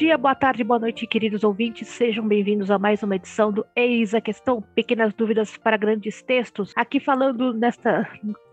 dia, boa tarde, boa noite, queridos ouvintes. Sejam bem-vindos a mais uma edição do Eis a Questão, pequenas dúvidas para grandes textos. Aqui falando nesta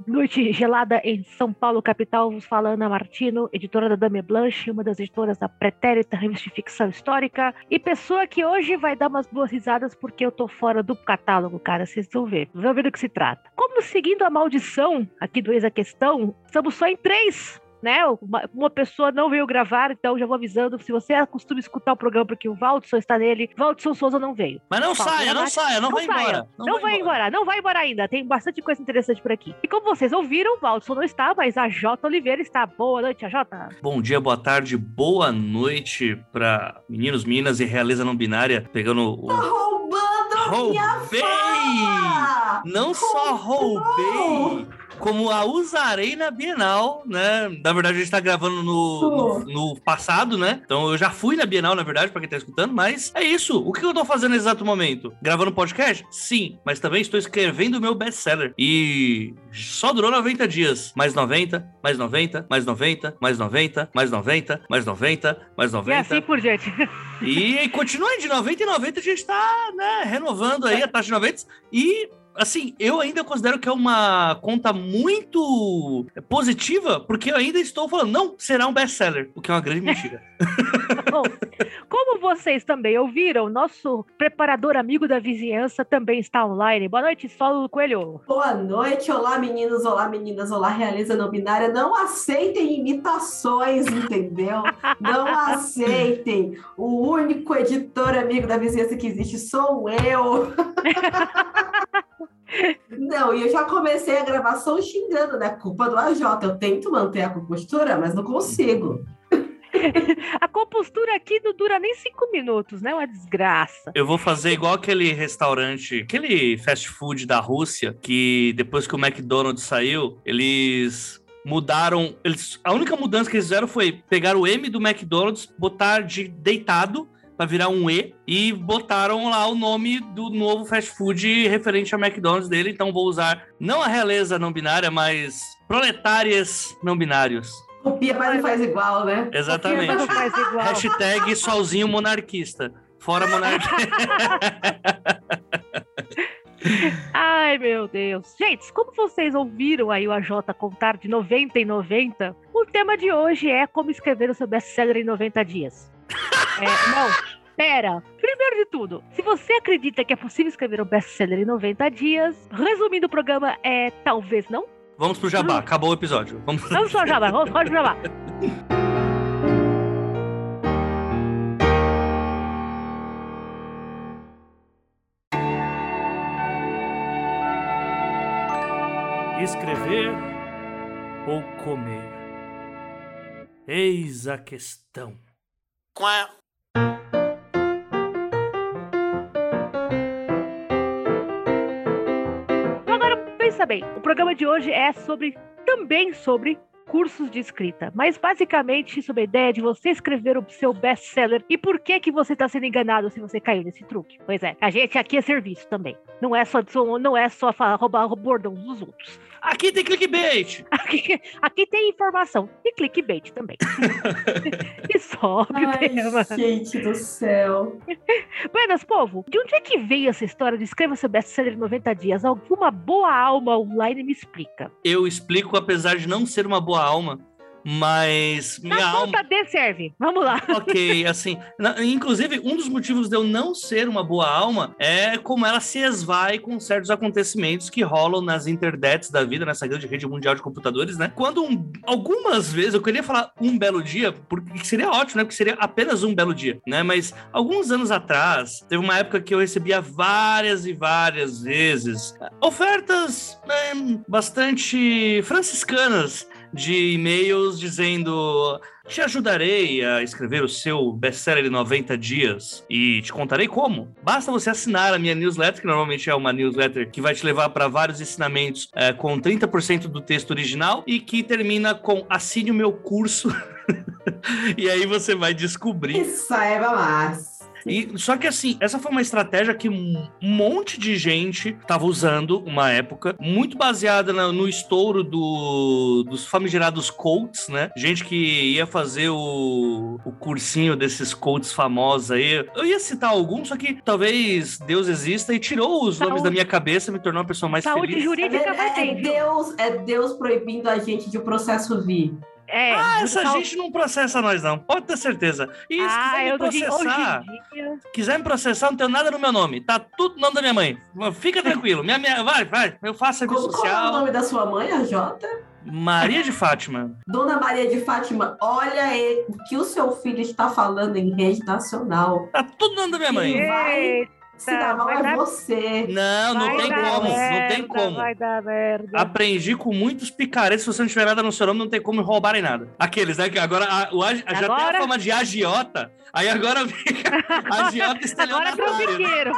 noite gelada em São Paulo, capital, vos fala Ana Martino, editora da Dame Blanche, uma das editoras da Pretérita, revista de ficção histórica, e pessoa que hoje vai dar umas boas risadas porque eu tô fora do catálogo, cara, vocês vão ver, vão ver do que se trata. Como seguindo a maldição aqui do Eis a Questão, estamos só em três né? Uma, uma, pessoa não veio gravar, então já vou avisando. Se você costuma escutar o programa porque o Valdson está nele, Valdson Souza não veio. Mas não saia, não saia, não, não vai saia. embora. Não, não vai embora. embora. não vai embora ainda. Tem bastante coisa interessante por aqui. E como vocês ouviram, o Valdson não está, mas a Jota Oliveira está. Boa noite, a Jota. Bom dia, boa tarde, boa noite para meninos, meninas e realeza não binária, pegando o. Tá roubando roubei! Não só roubei como a usarei na Bienal, né? Na verdade, a gente tá gravando no, no, no, passado, né? Então eu já fui na Bienal, na verdade, pra quem tá escutando, mas é isso. O que eu tô fazendo nesse exato momento? Gravando podcast? Sim, mas também estou escrevendo o meu best-seller. E só durou 90 dias. Mais 90, mais 90, mais 90, mais 90, mais 90, mais 90, mais 90. E assim por diante. E continua de 90 em 90, a gente tá, né, renovando aí a taxa de 90 e assim, eu ainda considero que é uma conta muito positiva, porque eu ainda estou falando, não, será um best-seller, o que é uma grande mentira. Bom, como vocês também ouviram, nosso preparador amigo da vizinhança também está online. Boa noite, Solo Coelho. Boa noite, olá meninos, olá meninas, olá Realiza Não Binária. Não aceitem imitações, entendeu? Não aceitem. O único editor amigo da vizinhança que existe sou eu. Não, e eu já comecei a gravação xingando, né? Culpa do AJ. Eu tento manter a compostura, mas não consigo. a compostura aqui não dura nem cinco minutos, né? Uma desgraça. Eu vou fazer igual aquele restaurante, aquele fast food da Rússia, que depois que o McDonald's saiu, eles mudaram. Eles, a única mudança que eles fizeram foi pegar o M do McDonald's, botar de deitado para virar um E e botaram lá o nome do novo fast food referente ao McDonald's dele. Então vou usar não a realeza não binária, mas proletárias não binários. Copia, mas não faz igual, né? Exatamente. Copia, faz igual. Hashtag solzinho monarquista. Fora monarquista. Ai, meu Deus. Gente, como vocês ouviram aí o AJ contar de 90 em 90, o tema de hoje é como escrever o seu best-seller em 90 dias. É, não, pera. Primeiro de tudo, se você acredita que é possível escrever um best-seller em 90 dias, resumindo o programa, é talvez não. Vamos pro jabá, acabou o episódio. Vamos, vamos pro jabá, vamos, vamos pro jabá. Escrever ou comer? Eis a questão. Quá. Pensa bem, o programa de hoje é sobre também sobre cursos de escrita, mas basicamente sobre a ideia de você escrever o seu best-seller e por que que você está sendo enganado se você caiu nesse truque. Pois é, a gente aqui é serviço também. Não é só não é só roubar bordão dos outros. Aqui tem clickbait. Aqui, aqui tem informação e clickbait também. e sobe Ai, o tema. Gente do céu. Buenas, povo, de onde é que veio essa história de escreva seu best-seller em 90 dias? Alguma boa alma online me explica. Eu explico, apesar de não ser uma boa alma, mas minha Na alma. D serve. Vamos lá. Ok, assim. Na, inclusive, um dos motivos de eu não ser uma boa alma é como ela se esvai com certos acontecimentos que rolam nas internets da vida, nessa grande rede mundial de computadores, né? Quando um, algumas vezes eu queria falar um belo dia, porque seria ótimo, né? Porque seria apenas um belo dia, né? Mas alguns anos atrás, teve uma época que eu recebia várias e várias vezes ofertas né, bastante franciscanas de e-mails dizendo: Te ajudarei a escrever o seu best-seller em 90 dias e te contarei como. Basta você assinar a minha newsletter, que normalmente é uma newsletter que vai te levar para vários ensinamentos é, com 30% do texto original e que termina com assine o meu curso. e aí você vai descobrir. E saiba mais E, só que assim, essa foi uma estratégia que um monte de gente estava usando uma época, muito baseada na, no estouro do, dos famigerados Colts, né? Gente que ia fazer o, o cursinho desses Colts famosos aí. Eu ia citar alguns, só que talvez Deus exista e tirou os Saúde. nomes da minha cabeça, me tornou uma pessoa mais Saúde feliz. jurídica vai É, ter. é? Deus, é Deus proibindo a gente de o processo vir. É, Ah, essa saúde- gente não processa nós, não. Pode ter certeza. E se Ah, quiser me processar, dia. quiser me processar, não tenho nada no meu nome. Tá tudo no nome da minha mãe. Fica tranquilo. Minha, minha, vai, vai. Eu faço serviço Como, qual é o social. nome da sua mãe, a Jota? Maria de Fátima. Dona Maria de Fátima, olha aí o que o seu filho está falando em rede nacional. Tá tudo no nome da minha mãe. Vai Se dá mal vai é dar- você. Não, não vai tem como. Não merda, tem como. Vai dar merda. Aprendi com muitos picaretes. Se você não tiver nada no seu nome, não tem como roubarem nada. Aqueles, né? Que agora a, o, agi- já tem Agora- a fama de agiota. Aí agora fica agiota Agora virou estelionatário. biqueiro.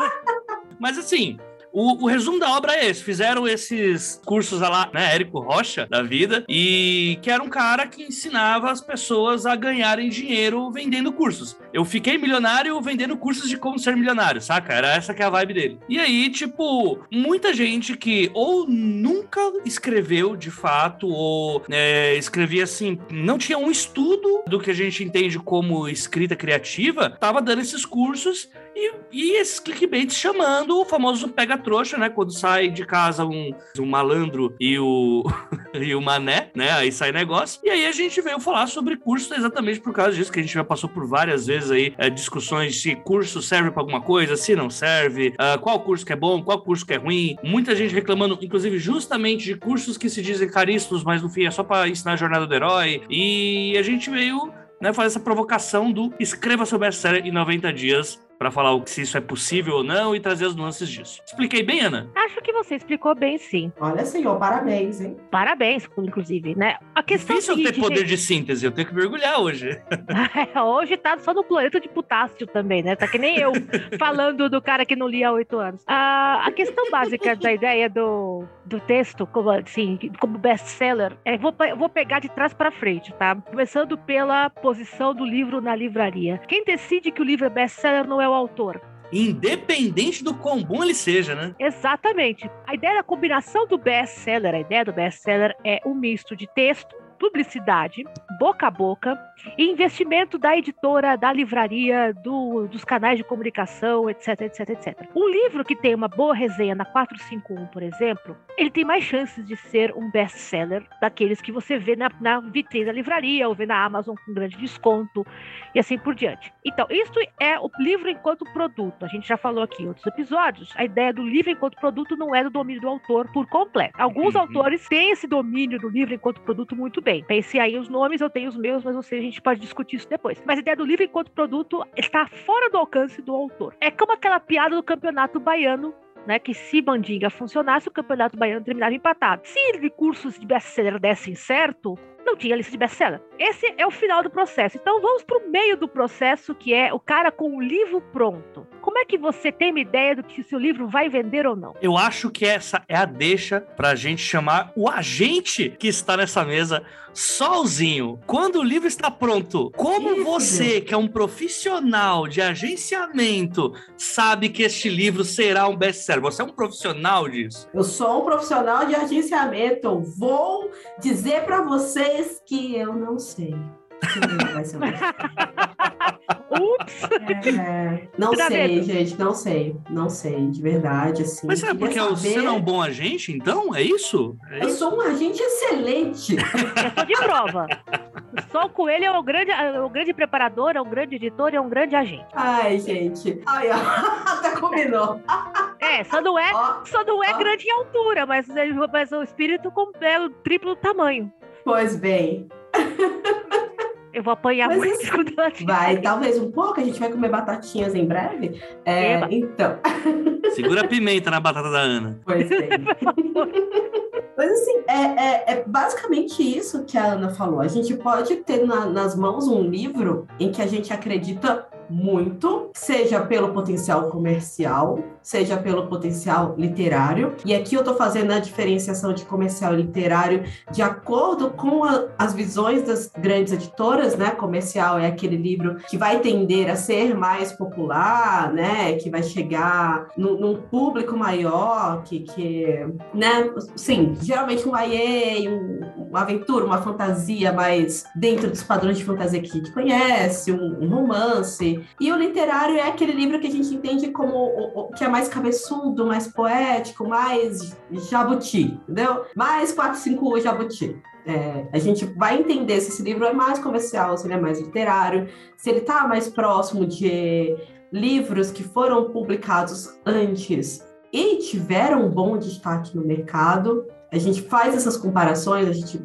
Mas assim, o, o resumo da obra é esse. Fizeram esses cursos lá, né? Érico Rocha, da vida, e que era um cara que ensinava as pessoas a ganharem dinheiro vendendo cursos. Eu fiquei milionário vendendo cursos de como ser milionário, saca? Era essa que é a vibe dele. E aí, tipo, muita gente que ou nunca escreveu de fato, ou é, escrevia assim, não tinha um estudo do que a gente entende como escrita criativa, tava dando esses cursos e, e esses clickbaits chamando o famoso pega-trouxa, né? Quando sai de casa um, um malandro e o, e o mané, né? Aí sai negócio. E aí a gente veio falar sobre curso exatamente por causa disso, que a gente já passou por várias vezes aí é, discussões se curso serve pra alguma coisa, se não serve, ah, qual curso que é bom, qual curso que é ruim. Muita gente reclamando, inclusive, justamente de cursos que se dizem caríssimos, mas no fim é só pra ensinar a jornada do herói. E a gente veio né, fazer essa provocação do escreva seu best-seller em 90 dias para falar se isso é possível ou não e trazer as nuances disso. Expliquei bem, Ana? Acho que você explicou bem, sim. Olha, senhor, parabéns, hein? Parabéns, inclusive, né? A questão Difícil é ter seguinte, poder gente. de síntese, eu tenho que mergulhar hoje. Hoje tá só no planeta de potássio também, né? Tá que nem eu falando do cara que não lia há oito anos. Ah, a questão básica da ideia do, do texto, como assim, como best-seller, é vou, vou pegar de trás para frente, tá? Começando pela posição do livro na livraria. Quem decide que o livro é best-seller não é o autor. Independente do quão bom ele seja, né? Exatamente. A ideia da combinação do best-seller, a ideia do best-seller é um misto de texto, publicidade, boca a boca investimento da editora, da livraria, do- dos canais de comunicação, etc, etc, etc. Um livro que tem uma boa resenha na 451, por exemplo, ele tem mais chances de ser um best-seller daqueles que você vê na, na vitrine da livraria ou vê na Amazon com grande desconto e assim por diante. Então, isso é o livro enquanto produto. A gente já falou aqui em outros episódios. A ideia do livro enquanto produto não é do domínio do autor por completo. Alguns Uhum. autores têm esse domínio do livro enquanto produto muito bem. Pense aí os nomes, eu tenho os meus, mas você, a gente pode discutir isso depois. Mas a ideia do livro enquanto produto está fora do alcance do autor. É como aquela piada do campeonato baiano né, que se Mandinga funcionasse, o Campeonato Baiano terminava empatado. Se cursos de best-seller dessem certo, não tinha lista de best-seller. Esse é o final do processo. Então vamos para o meio do processo, que é o cara com o livro pronto. Como é que você tem uma ideia do que se o livro vai vender ou não? Eu acho que essa é a deixa pra gente chamar o agente que está nessa mesa sozinho. Quando o livro está pronto, como Isso, você, que é um profissional de agenciamento, sabe que este livro será um best-seller? Você é um profissional disso. Eu sou um profissional de agenciamento. Vou dizer para vocês que eu não sei. Ups! É, não Dá sei, medo. gente, não sei. Não sei, de verdade, assim. Mas será porque você saber- não é um bom agente, então? É isso? É Eu isso? sou um agente excelente. Eu sou de prova. Só o Coelho é o grande, é o grande preparador, é um grande editor, é um grande agente. Ai, gente. Ai, ó. Até combinou. É, só não é, Ó, só não é ó. grande em altura, mas, mas o espírito com- é o triplo tamanho. pois bem. Eu vou apanhar Mas muito tiver Vai, talvez um pouco. A gente vai comer batatinhas em breve. É, então, Segura a pimenta na batata da Ana. pois bem. Mas assim, é, é- é basicamente isso que a Ana falou. A gente pode ter na- nas mãos um livro em que a gente acredita muito, seja pelo potencial comercial, seja pelo potencial literário. E aqui eu estou fazendo a diferenciação de comercial e literário de acordo com a, as visões das grandes editoras, né? Comercial é aquele livro que vai tender a ser mais popular, né? Que vai chegar no, num público maior, que, que né? Sim, geralmente um YA, um, uma aventura, uma fantasia mais dentro dos padrões de fantasia que a gente conhece, um, um romance. E o literário é aquele livro que a gente entende como o, o, que é mais cabeçudo, mais poético, mais jabuti, entendeu? Mais 4, 5 jabuti. É, a gente vai entender se esse livro é mais comercial, se ele é mais literário, se ele está mais próximo de livros que foram publicados antes e tiveram um bom destaque no mercado. A gente faz essas comparações, a gente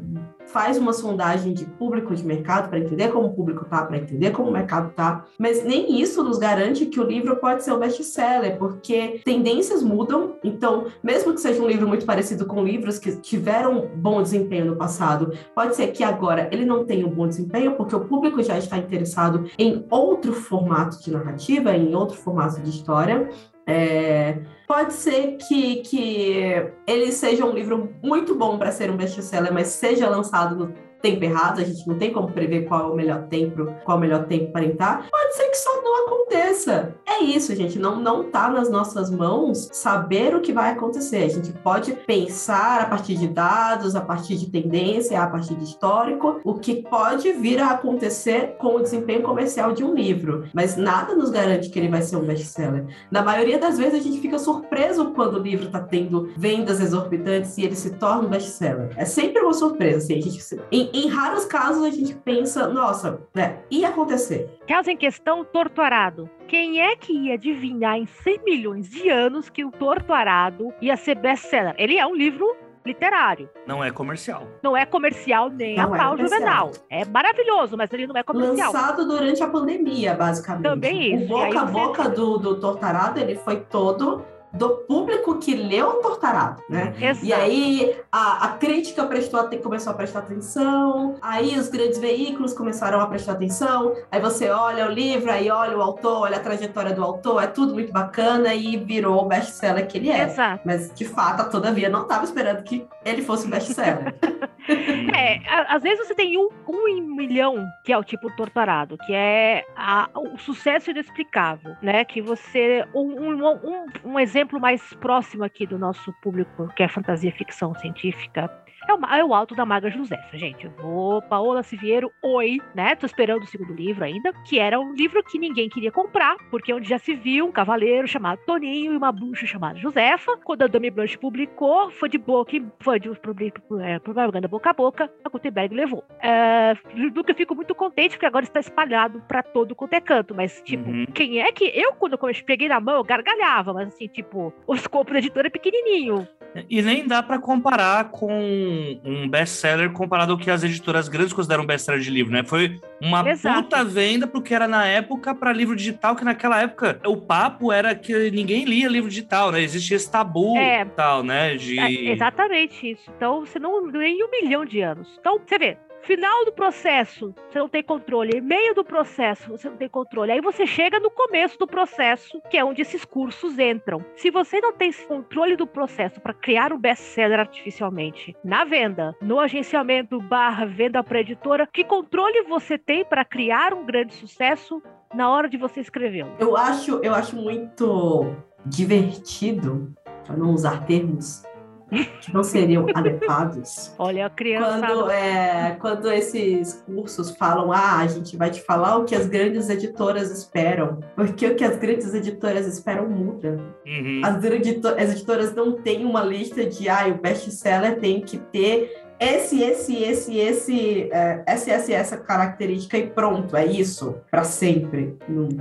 faz uma sondagem de público de mercado para entender como o público está, para entender como o mercado está, mas nem isso nos garante que o livro pode ser um best-seller, porque tendências mudam. Então, mesmo que seja um livro muito parecido com livros que tiveram bom desempenho no passado, pode ser que agora ele não tenha um bom desempenho, porque o público já está interessado em outro formato de narrativa, em outro formato de história. É, pode ser que, que ele seja um livro muito bom para ser um best-seller, mas seja lançado no tempo errado, a gente não tem como prever qual é o melhor tempo, qual é o melhor tempo para entrar, pode ser que só não aconteça. É isso, gente, não não tá nas nossas mãos saber o que vai acontecer. A gente pode pensar a partir de dados, a partir de tendência, a partir de histórico, o que pode vir a acontecer com o desempenho comercial de um livro, mas nada nos garante que ele vai ser um best-seller. Na maioria das vezes a gente fica surpreso quando o livro está tendo vendas exorbitantes e ele se torna um best-seller. É sempre uma surpresa, assim, a gente, em, em raros casos a gente pensa, nossa, né, ia acontecer. Caso em questão, Torto Arado. Quem é que ia adivinhar em 100 milhões de anos que o Torto Arado ia ser best-seller? Ele é um livro literário. Não é comercial. Não é comercial nem não a é pau juvenal. É maravilhoso, mas ele não é comercial. Lançado durante a pandemia, basicamente. Também isso. O boca a boca do, do Tortarado, ele foi todo do público que leu o Tortarado, né? Exato. E aí a, a crítica prestou começou a prestar atenção, aí os grandes veículos começaram a prestar atenção, aí você olha o livro, aí olha o autor, olha a trajetória do autor, é tudo muito bacana e virou o best-seller que ele é. Exato. Mas, de fato, todavia, não estava esperando que ele fosse best-seller. é, às vezes você tem um, um milhão, que é o tipo torturado, que é a, o sucesso inexplicável, né? Que você. Um, um, um, um exemplo mais próximo aqui do nosso público, que é fantasia ficção científica, é o, é o Alto da Maga Josefa, gente. Vou, Paola Siviero, oi, né? Tô esperando o segundo livro ainda, que era um livro que ninguém queria comprar, porque onde já se viu um cavaleiro chamado Toninho e uma bruxa chamada Josefa. Quando a Dami Blanche publicou, foi de boca, foi de é, propaganda boca a boca, a Gutenberg levou. É, do que eu fico muito contente, porque agora está espalhado para todo quanto é canto, mas, tipo, uhum. quem é que. Eu, quando eu peguei na mão, eu gargalhava, mas assim, tipo, o escopo da editora é pequenininho. E nem dá para comparar com um best-seller comparado ao que as editoras grandes consideram best-seller de livro, né? Foi uma Exato. puta venda pro que era na época para livro digital, que naquela época o papo era que ninguém lia livro digital, né? Existia esse tabu é, tal, né? De... É exatamente isso. Então, você não nem um milhão de anos. Então, você vê, Final do processo, você não tem controle. Meio do processo, você não tem controle. Aí você chega no começo do processo, que é onde esses cursos entram. Se você não tem esse controle do processo para criar um best-seller artificialmente na venda, no agenciamento barra venda para editora, que controle você tem para criar um grande sucesso na hora de você escrevê-lo? Eu acho, eu acho muito divertido, para não usar termos que não seriam adequados. Olha, a criança. Quando, é, quando esses cursos falam, ah, a gente vai te falar o que as grandes editoras esperam, porque o que as grandes editoras esperam muda. Uhum. As, as editoras não têm uma lista de, ah, o best-seller tem que ter esse, esse, esse, esse, é, essa, essa, essa característica e pronto, é isso, para sempre.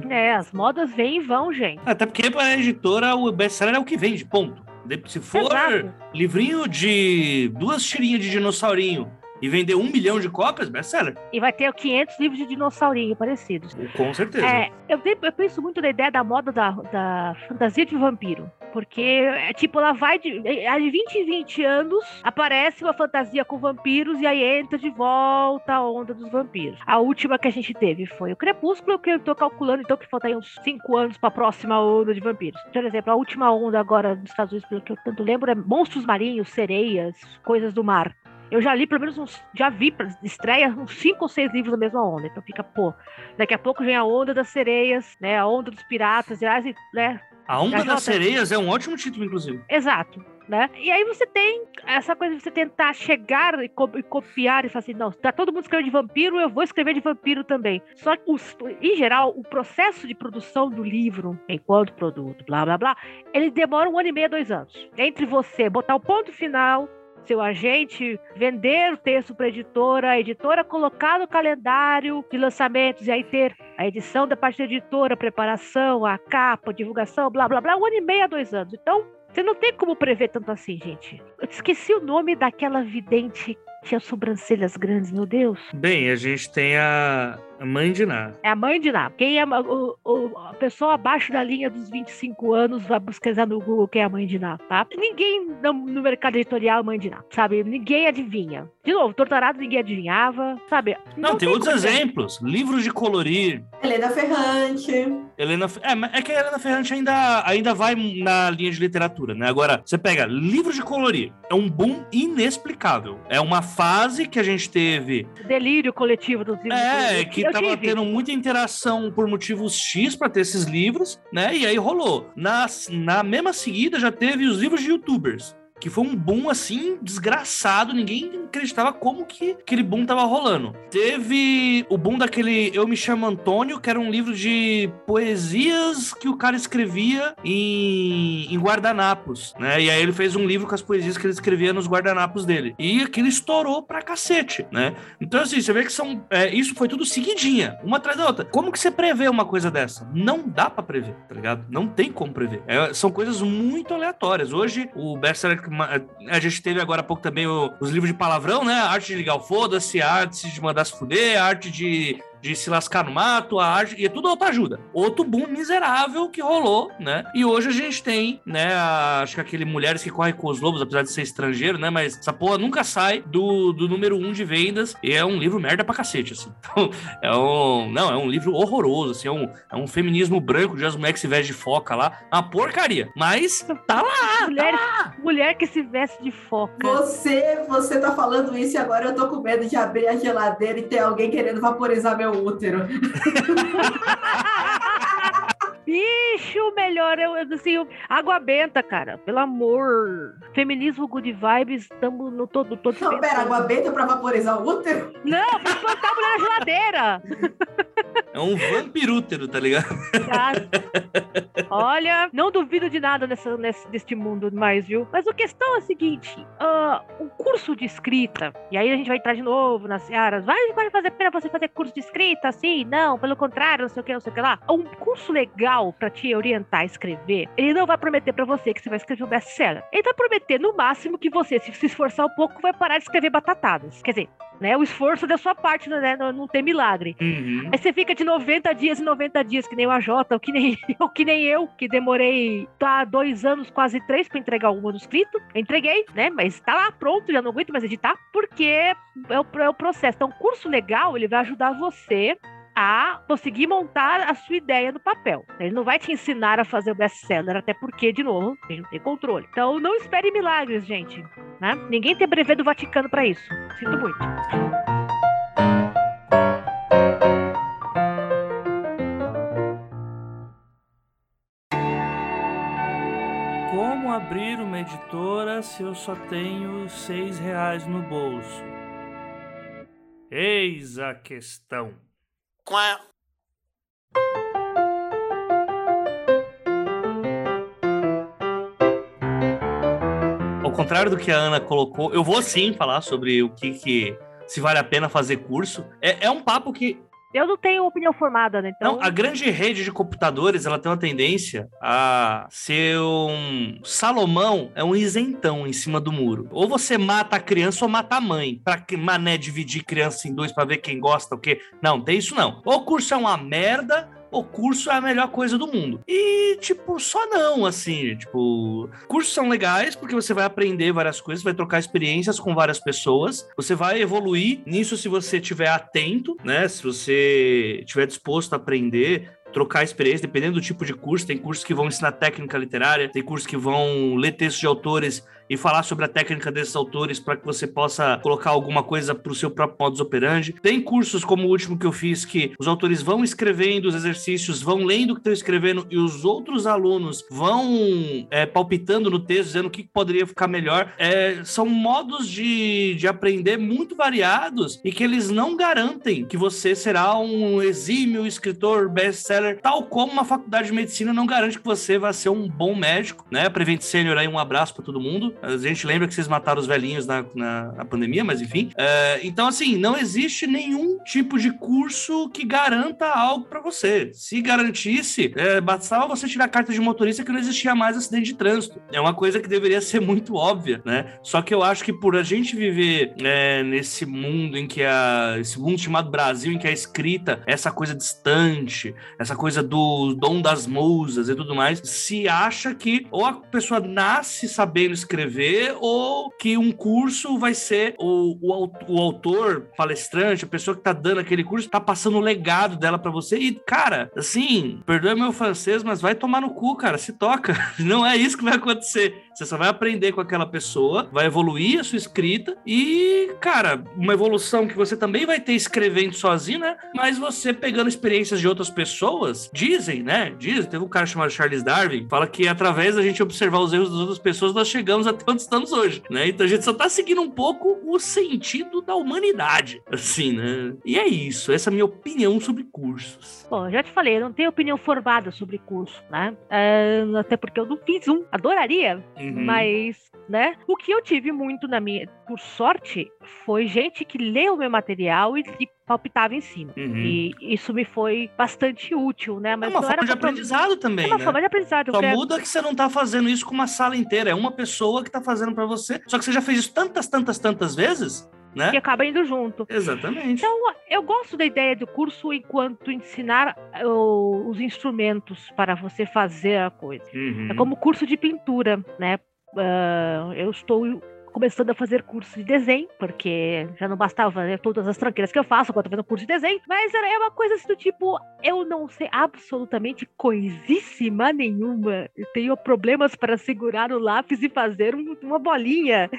É, as modas vêm e vão, gente. Até porque para a editora o best-seller é o que vende, ponto. Se for Exato. livrinho de duas tirinhas de dinossaurinho e vender um milhão de cópias, best-seller. E vai ter 500 livros de dinossaurinho parecidos. Com certeza. É, eu, eu penso muito na ideia da moda da, da fantasia de vampiro. Porque, é, tipo, ela vai de. é, De 20 em 20 anos aparece uma fantasia com vampiros e aí entra de volta a onda dos vampiros. A última que a gente teve foi o Crepúsculo, que eu tô calculando, então, que falta aí uns 5 anos pra próxima onda de vampiros. Por exemplo, a última onda agora nos Estados Unidos, pelo que eu tanto lembro, é monstros marinhos, sereias, coisas do mar. Eu já li pelo menos uns. Já vi estreia uns 5 ou 6 livros da mesma onda. Então fica, pô, daqui a pouco vem a onda das sereias, né? A onda dos piratas, e né? A Onda das volta. Sereias é um ótimo título, inclusive. Exato. Né? E aí você tem essa coisa de você tentar chegar e, co- e copiar e falar assim, não, tá todo mundo escrevendo de vampiro, eu vou escrever de vampiro também. Só que, os- em geral, o processo de produção do livro, enquanto produto, blá blá blá, ele demora um ano e meio, dois anos. Entre você botar o ponto final, seu agente vender o texto para a editora, a editora colocar no calendário de lançamentos e aí ter a edição da parte da editora, a preparação, a capa, a divulgação, blá blá blá, um ano e meio a dois anos. Então, você não tem como prever tanto assim, gente. Eu esqueci o nome daquela vidente que tinha sobrancelhas grandes, meu Deus. Bem, a gente tem a, a Mãe de Ná. É a mãe de Ná. Quem é o, o- a pessoa abaixo da linha dos 25 anos vai pesquisar no Google quem é a mãe de Ná, tá? Ninguém no, no mercado editorial é mãe de Ná, sabe? Ninguém adivinha. De novo, Torturado ninguém adivinhava, sabe? Não, tem outros como dizer. exemplos. Livros de colorir. Helena Ferrante. Helena, é, é que a Helena Ferrante ainda, ainda vai na linha de literatura, né? Agora, você pega livros de colorir, é um boom inexplicável. É uma fase que a gente teve, Delírio coletivo dos livros. é, que Eu tava tive. tendo muita interação por motivos X pra ter esses livros, né? E aí rolou. Na, na mesma seguida já teve os livros de youtubers. Que foi um boom assim, desgraçado. Ninguém acreditava como que aquele boom tava rolando. Teve o boom daquele Eu Me Chamo Antônio, que era um livro de poesias que o cara escrevia em, em guardanapos, né? E aí ele fez um livro com as poesias que ele escrevia nos guardanapos dele. E aquilo estourou pra cacete, né? Então, assim, você vê que são. é, isso foi tudo seguidinha, uma atrás da outra. Como que você prevê uma coisa dessa? Não dá pra prever, tá ligado? Não tem como prever. É, são coisas muito aleatórias. Hoje, o best-seller que a gente teve agora há pouco também os livros de palavrão, né? A arte de ligar o foda-se, a arte de mandar se fuder, a arte de. De se lascar no mato, a arte, e é tudo autoajuda. Outro boom miserável que rolou, né? E hoje a gente tem, né? a- acho que aquele Mulheres que Correm com os Lobos, apesar de ser estrangeiro, né? Mas essa porra nunca sai do, do número um de vendas. E é um livro merda pra cacete, assim. Então, é um. Não, é um livro horroroso, assim. É um, é um feminismo branco de as mulheres que se vestem de foca lá. Uma porcaria. Mas tá lá. Mulher, mulher que se veste de foca. Você, você tá falando isso e agora eu tô com medo de abrir a geladeira e ter alguém querendo vaporizar meu útero. Bicho, melhor, eu, eu, assim, eu- água benta, cara, pelo amor. Feminismo, good vibes, estamos no todo, todo Não, pera, água benta pra vaporizar o útero? Não, pra plantar a mulher na geladeira. É um vampirútero, tá ligado? Tá? Olha, não duvido de nada nessa, nesse, deste mundo mais, viu? Mas a questão é a seguinte: ah, um curso de escrita, e aí a gente vai entrar de novo nas searas. Vai, vai fazer pena você fazer curso de escrita assim? Não, pelo contrário, não sei o que, não sei o que lá. Um curso legal pra te orientar a escrever, ele não vai prometer pra você que você vai escrever um best-seller. Ele vai prometer, no máximo, que você, se se esforçar um pouco, vai parar de escrever batatadas. Quer dizer, né, o esforço da sua parte, né? Não, não tem milagre. Uhum. Aí você fica de 90 dias em 90 dias, que nem o AJ, ou que nem, ou que nem eu, que demorei tá, dois anos, quase três, pra entregar o manuscrito. Entreguei, né? Mas tá lá pronto, já não aguento mais editar, porque é o, é o processo. Então, o curso legal, ele vai ajudar você a conseguir montar a sua ideia no papel. Ele não vai te ensinar a fazer o best-seller, até porque, de novo, ele não tem controle. Então, não espere milagres, gente. Né? Ninguém tem brevet do Vaticano pra isso. Sinto muito. Como abrir uma editora se eu só tenho seis reais no bolso? Eis a questão. Ao contrário do que a Ana colocou, eu vou sim falar sobre o que, que se vale a pena fazer curso. É, é um papo que Eu não tenho opinião formada, né? Então... Não, a grande rede de computadores, ela tem uma tendência a ser um... Salomão é um isentão em cima do muro. Ou você mata a criança ou mata a mãe. Pra que mané dividir criança em dois para ver quem gosta o quê? Não, tem isso não. Ou o curso é uma merda, o curso é a melhor coisa do mundo. E, tipo, só não, assim, tipo, cursos são legais porque você vai aprender várias coisas, vai trocar experiências com várias pessoas, você vai evoluir nisso se você estiver atento, né? Se você estiver disposto a aprender, trocar experiência, dependendo do tipo de curso. Tem cursos que vão ensinar técnica literária, tem cursos que vão ler textos de autores e falar sobre a técnica desses autores para que você possa colocar alguma coisa para o seu próprio modus operandi. Tem cursos como o último que eu fiz que os autores vão escrevendo os exercícios, vão lendo o que estão escrevendo e os outros alunos vão é, palpitando no texto, dizendo o que poderia ficar melhor. É, são modos de, de aprender muito variados e que eles não garantem que você será um exímio escritor best-seller, tal como uma faculdade de medicina não garante que você vai ser um bom médico, né? Prevent Senior aí, um abraço para todo mundo. A gente lembra que vocês mataram os velhinhos na, na, na pandemia, mas enfim. É, então, assim, não existe nenhum tipo de curso que garanta algo para você. Se garantisse, é, bastava você tirar a carta de motorista que não existia mais acidente de trânsito. É uma coisa que deveria ser muito óbvia, né? Só que eu acho que por a gente viver é, nesse mundo em que a. esse mundo chamado Brasil, em que a escrita, essa coisa distante, essa coisa do dom das musas e tudo mais, se acha que ou a pessoa nasce sabendo escrever escrever ou que um curso vai ser o, o, o autor, palestrante, a pessoa que tá dando aquele curso, tá passando o legado dela para você. E, cara, assim, perdoe meu francês, mas vai tomar no cu, cara, se toca. Não é isso que vai acontecer. Você só vai aprender com aquela pessoa, vai evoluir a sua escrita e, cara, uma evolução que você também vai ter escrevendo sozinho, né? Mas você pegando experiências de outras pessoas, dizem, né? Dizem, teve um cara chamado Charles Darwin, fala que através da gente observar os erros das outras pessoas, nós chegamos até onde estamos hoje, né? Então a gente só tá seguindo um pouco o sentido da humanidade, assim, né? E é isso, essa é a minha opinião sobre cursos. Bom, já te falei, eu não tenho opinião formada sobre curso, né? É, até porque eu não fiz um. Adoraria, Uhum. Mas, né? O que eu tive muito na minha, por sorte, foi gente que leu o meu material e, palpitava em cima. Uhum. E isso me foi bastante útil, né? Mas é uma forma era de aprendizado também. É uma né? forma de aprendizado. Só muda que você não tá fazendo isso com uma sala inteira. É uma pessoa que tá fazendo para você. Só que você já fez isso tantas, tantas, tantas vezes né? Que acaba indo junto. Exatamente. Então, eu gosto da ideia do curso enquanto ensinar os instrumentos para você fazer a coisa. Uhum. É como curso de pintura, né? Uh, eu estou começando a fazer curso de desenho, porque já não bastava né, todas as tranqueiras que eu faço quando eu fazendo curso de desenho, mas é uma coisa assim do tipo, eu não sei absolutamente coisíssima nenhuma. Eu tenho problemas para segurar o lápis e fazer um, uma bolinha,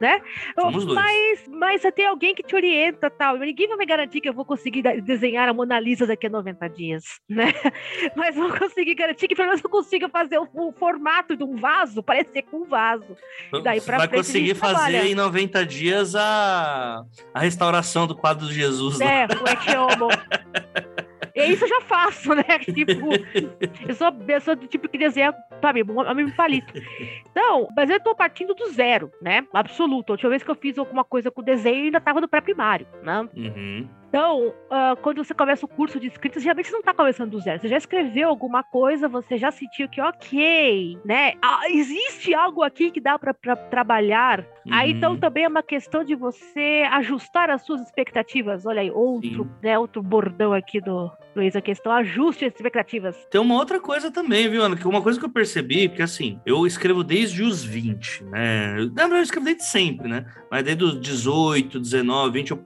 né? Somos mas, mas tem alguém que te orienta tal. Ninguém vai me garantir que eu vou conseguir desenhar a Mona Lisa daqui a 90 dias, né? Mas vou conseguir garantir que pelo menos eu consiga fazer o, o formato de um vaso parecer com um vaso. E daí pra vai frente, conseguir fazer em 90 dias a, a restauração do quadro de Jesus. É, o Etiomo. E isso eu já faço, né? Tipo, eu sou, eu sou do tipo que desenha, sabe, homem palito. Então, mas eu tô partindo do zero, né? Absoluto. A última vez que eu fiz alguma coisa com desenho, ainda tava no pré-primário, né? Uhum. Então, uh, quando você começa o curso de escrita, geralmente você não está começando do zero. Você já escreveu alguma coisa, você já sentiu que, ok, né? Ah, existe algo aqui que dá para trabalhar. Uhum. Aí, então, também é uma questão de você ajustar as suas expectativas. Olha aí, outro, né, outro bordão aqui do, Luiz, a questão ajuste as expectativas. Tem uma outra coisa também, viu, Ana? Que uma coisa que eu percebi, porque assim, eu escrevo desde os 20, né? Na verdade, eu escrevo desde sempre, né? Mas desde os 18, 19, 20, eu,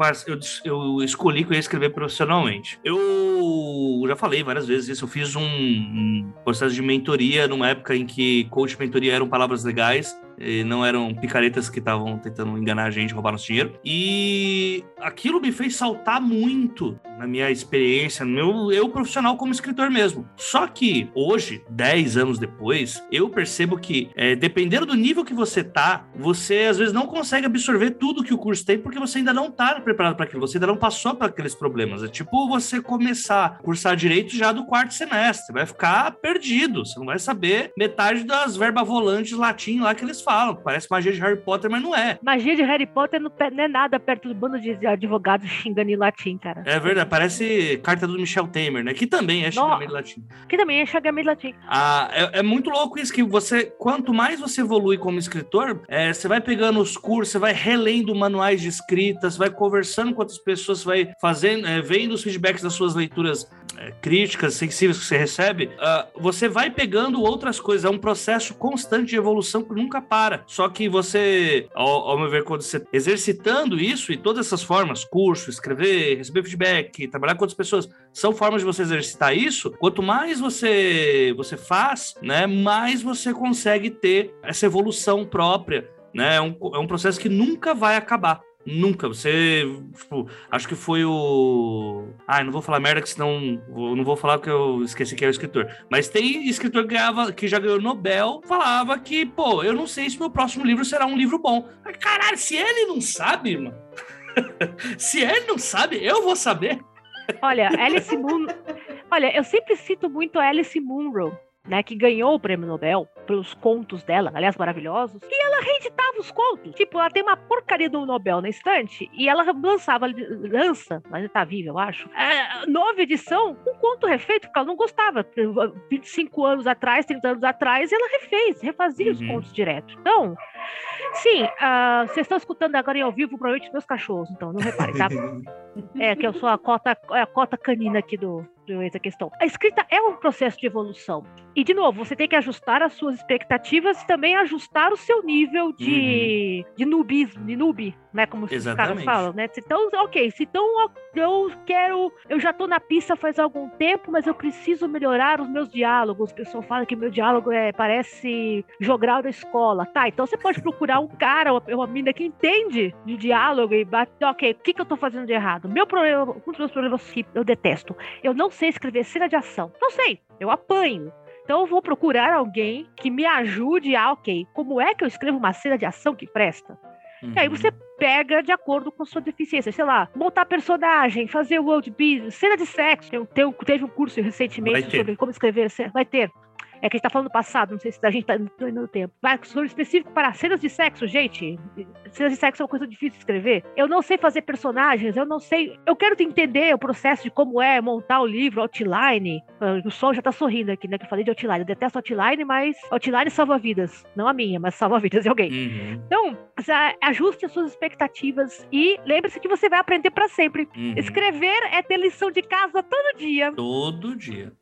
eu, eu escolhi ali que eu ia escrever profissionalmente. Eu já falei várias vezes isso, eu fiz um, um processo de mentoria numa época em que coach e mentoria eram palavras legais não eram picaretas que estavam tentando enganar a gente, roubar nosso dinheiro. E aquilo me fez saltar muito na minha experiência, no meu eu profissional como escritor mesmo. Só que hoje, 10 anos depois, eu percebo que, é, dependendo do nível que você tá, você às vezes não consegue absorver tudo que o curso tem porque você ainda não tá preparado para aquilo, você ainda não passou por aqueles problemas. É tipo você começar a cursar direito já do quarto semestre, vai ficar perdido, você não vai saber metade das verbas volantes latim lá que eles falam, parece magia de Harry Potter, mas não é. Magia de Harry Potter não é nada perto do bando de advogados xingando em latim, cara. É verdade, parece carta do Michel Temer, né? Que também é xingamento latim. Que também é xingamento latim. Ah, é, é, muito louco isso, que você, quanto mais você evolui como escritor, é, você vai pegando os cursos, você vai relendo manuais de escrita, você vai conversando com outras pessoas, você vai fazendo, é, vendo os feedbacks das suas leituras críticas, sensíveis que você recebe, uh, você vai pegando outras coisas. É um processo constante de evolução que nunca para. Só que você, ao, ao meu ver, quando você exercitando isso e todas essas formas, curso, escrever, receber feedback, trabalhar com outras pessoas, são formas de você exercitar isso. Quanto mais você você faz, né, mais você consegue ter essa evolução própria. Né? É, um, é um processo que nunca vai acabar. Nunca. Você, tipo, acho que foi o. Ai, não vou falar merda, que senão. Não vou falar porque eu esqueci que é o escritor. Mas tem escritor que, ganhava, que já ganhou Nobel, falava que, pô, eu não sei se meu próximo livro será um livro bom. Caralho, se ele não sabe, mano. se ele não sabe, eu vou saber. Olha, Alice Munro. Olha, eu sempre cito muito Alice Munro né, que ganhou o prêmio Nobel pelos contos dela, aliás, maravilhosos, e ela reeditava os contos. Tipo, ela tem uma porcaria do Nobel na estante e ela lançava, lança, mas tá viva, eu acho, é, nova edição, um conto refeito, porque ela não gostava. 25 anos atrás, 30 anos atrás, ela refez, refazia uhum. os contos direto. Então, sim, uh, vocês estão escutando agora em ao vivo, provavelmente meus cachorros, então não reparem, tá? é que eu sou a cota, a cota canina aqui do, essa questão. A escrita é um processo de evolução. E, de novo, você tem que ajustar as suas expectativas e também ajustar o seu nível de, uhum. de nubismo, de noob, né? Como os caras falam, né? Então, ok, se então eu quero. Eu já tô na pista faz algum tempo, mas eu preciso melhorar os meus diálogos. O pessoal fala que meu diálogo é, parece jogral da escola. Tá, então você pode procurar um cara, uma, uma menina que entende de diálogo e bate, ok, o que, que eu tô fazendo de errado? Meu problema, um dos meus problemas que eu detesto, eu não sei escrever cena de ação. Não sei, eu apanho. Então eu vou procurar alguém que me ajude a, ok, como é que eu escrevo uma cena de ação que presta? Uhum. E aí você pega de acordo com sua deficiência. Sei lá, montar personagem, fazer world business, cena de sexo. Tem, tem, teve um curso recentemente sobre como escrever. Vai ter. É que a gente tá falando do passado, não sei se a gente tá indo no tempo. Vai sobre específico para cenas de sexo, gente. Cenas de sexo é uma coisa difícil de escrever. Eu não sei fazer personagens, eu não sei. Eu quero entender o processo de como é montar o livro, outline. Ah, o sol já tá sorrindo aqui, né? Que eu falei de outline. Eu detesto outline, mas outline salva vidas. Não a minha, mas salva vidas de alguém. Uhum. Então, ajuste as suas expectativas e lembre-se que você vai aprender para sempre. Uhum. Escrever é ter lição de casa todo dia. Todo dia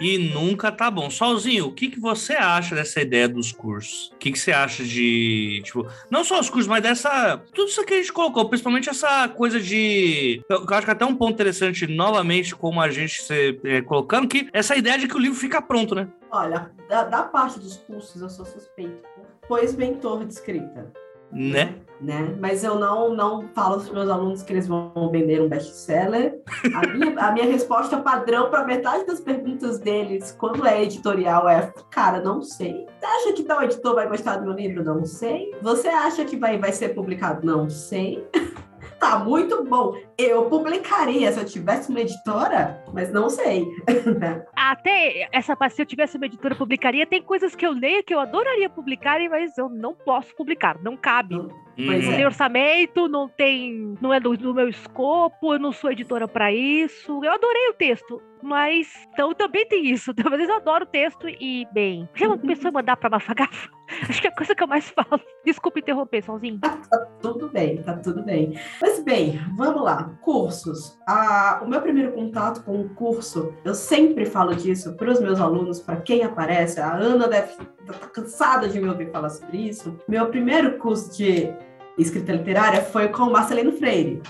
e nunca tá bom. Solzinho, o que, que você acha dessa ideia dos cursos? O que, que você acha de, tipo, não só os cursos, mas dessa. Tudo isso que a gente colocou, principalmente essa coisa de. Eu, acho que até um ponto interessante, novamente, como a gente se, é, colocando, que essa ideia de que o livro fica pronto, né? Olha, da, da parte dos cursos eu sou suspeito, pois mentor de escrita. Né? né? Mas eu não, não falo para os meus alunos que eles vão vender um best-seller. A minha, a minha resposta padrão para metade das perguntas deles, quando é editorial, é: cara, não sei. Você acha que tal editor vai gostar do meu livro? Não sei. Você acha que vai, vai ser publicado? Não sei. Tá muito bom. Eu publicaria se eu tivesse uma editora, mas não sei. Até essa parte, se eu tivesse uma editora, publicaria. Tem coisas que eu leio que eu adoraria publicar, mas eu não posso publicar, não cabe. Não, não é. tem orçamento, não tem, não é do, do meu escopo, eu não sou editora para isso. Eu adorei o texto, mas então também tem isso. Às vezes eu adoro o texto e, bem, já uma pessoa mandar pra Mafagafa. Acho que é a coisa que eu mais falo. Desculpa interromper, sozinho. tá tudo bem, tá tudo bem. Mas bem, vamos lá. Cursos. Ah, o meu primeiro contato com o curso, eu sempre falo disso para os meus alunos, para quem aparece. A Ana deve estar tá cansada de me ouvir falar sobre isso. Meu primeiro curso de escrita literária foi com o Marcelino Freire.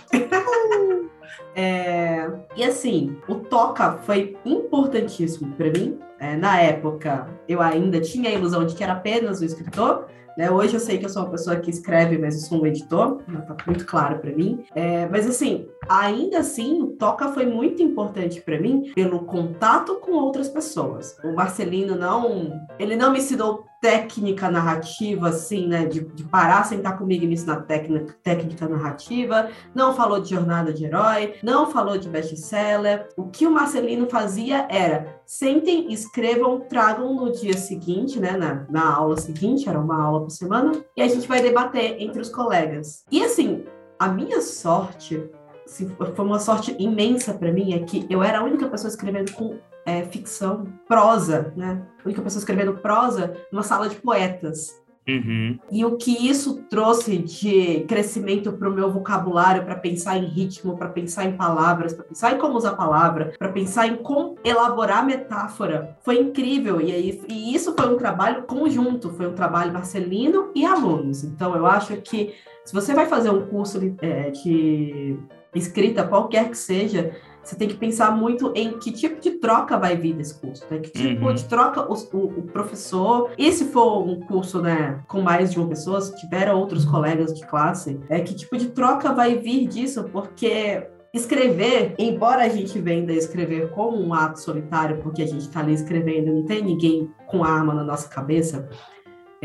É, e assim, o Toca foi importantíssimo para mim. É, na época, eu ainda tinha a ilusão de que era apenas o escritor. Né? Hoje eu sei que eu sou uma pessoa que escreve, mas eu sou um editor, está muito claro para mim. É, mas assim, ainda assim, o Toca foi muito importante para mim pelo contato com outras pessoas. O Marcelino não, ele não me ensinou técnica narrativa, assim, né? De, de, parar, sentar comigo e me ensinar técnica, técnica narrativa, não falou de jornada de herói, não falou de best-seller. O que o Marcelino fazia era sentem, escrevam, tragam no dia seguinte, né? Na, na aula seguinte, era uma aula por semana, e a gente vai debater entre os colegas. E assim, a minha sorte foi uma sorte imensa para mim é que eu era a única pessoa escrevendo com é, ficção, prosa, né? A única pessoa escrevendo prosa numa sala de poetas. Uhum. E o que isso trouxe de crescimento para o meu vocabulário, para pensar em ritmo, para pensar em palavras, para pensar em como usar palavra, para pensar em como elaborar metáfora, foi incrível. E, aí, e isso foi um trabalho conjunto, foi um trabalho marcelino e alunos. Então, eu acho que se você vai fazer um curso de, é, de escrita, qualquer que seja, você tem que pensar muito em que tipo de troca vai vir desse curso, né? Que tipo uhum. de troca o, o, o, professor, e se for um curso, né, com mais de uma pessoa, se tiver outros colegas de classe, é que tipo de troca vai vir disso, porque escrever, embora a gente venda escrever como um ato solitário, porque a gente está ali escrevendo, não tem ninguém com arma na nossa cabeça,